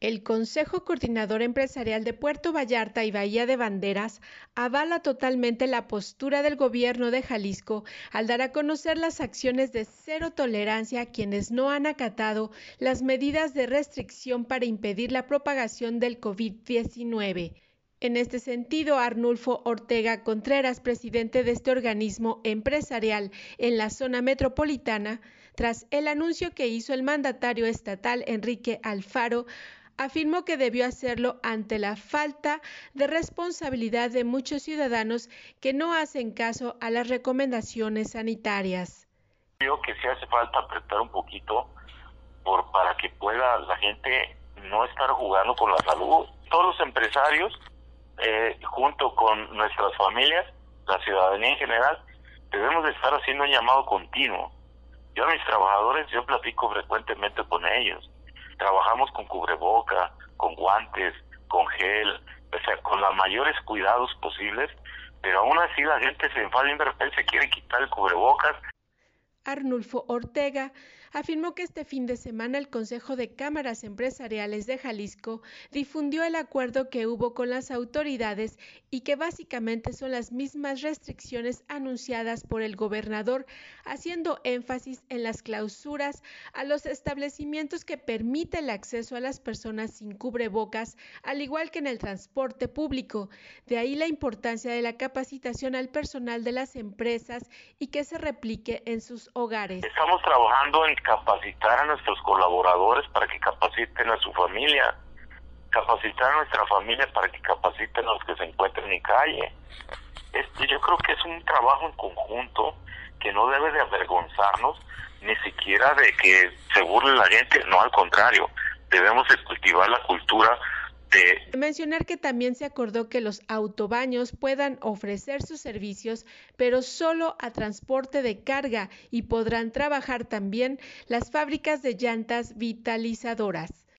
El Consejo Coordinador Empresarial de Puerto Vallarta y Bahía de Banderas avala totalmente la postura del gobierno de Jalisco al dar a conocer las acciones de cero tolerancia a quienes no han acatado las medidas de restricción para impedir la propagación del COVID-19. En este sentido, Arnulfo Ortega Contreras, presidente de este organismo empresarial en la zona metropolitana, tras el anuncio que hizo el mandatario estatal Enrique Alfaro, afirmó que debió hacerlo ante la falta de responsabilidad de muchos ciudadanos que no hacen caso a las recomendaciones sanitarias. Creo que sí hace falta apretar un poquito por, para que pueda la gente no estar jugando con la salud. Todos los empresarios, eh, junto con nuestras familias, la ciudadanía en general, debemos de estar haciendo un llamado continuo. Yo a mis trabajadores, yo platico frecuentemente con ellos trabajamos con cubreboca, con guantes, con gel, o sea, con los mayores cuidados posibles, pero aún así la gente se enfada y de repente se quiere quitar el cubrebocas. Arnulfo Ortega afirmó que este fin de semana el Consejo de Cámaras Empresariales de Jalisco difundió el acuerdo que hubo con las autoridades y que básicamente son las mismas restricciones anunciadas por el gobernador, haciendo énfasis en las clausuras a los establecimientos que permiten el acceso a las personas sin cubrebocas, al igual que en el transporte público. De ahí la importancia de la capacitación al personal de las empresas y que se replique en sus hogares. Estamos trabajando en capacitar a nuestros colaboradores para que capaciten a su familia, capacitar a nuestra familia para que capaciten a los que se encuentren en calle. Este, yo creo que es un trabajo en conjunto que no debe de avergonzarnos ni siquiera de que se burle la gente, no al contrario, debemos de cultivar la cultura Mencionar que también se acordó que los autobaños puedan ofrecer sus servicios, pero solo a transporte de carga y podrán trabajar también las fábricas de llantas vitalizadoras.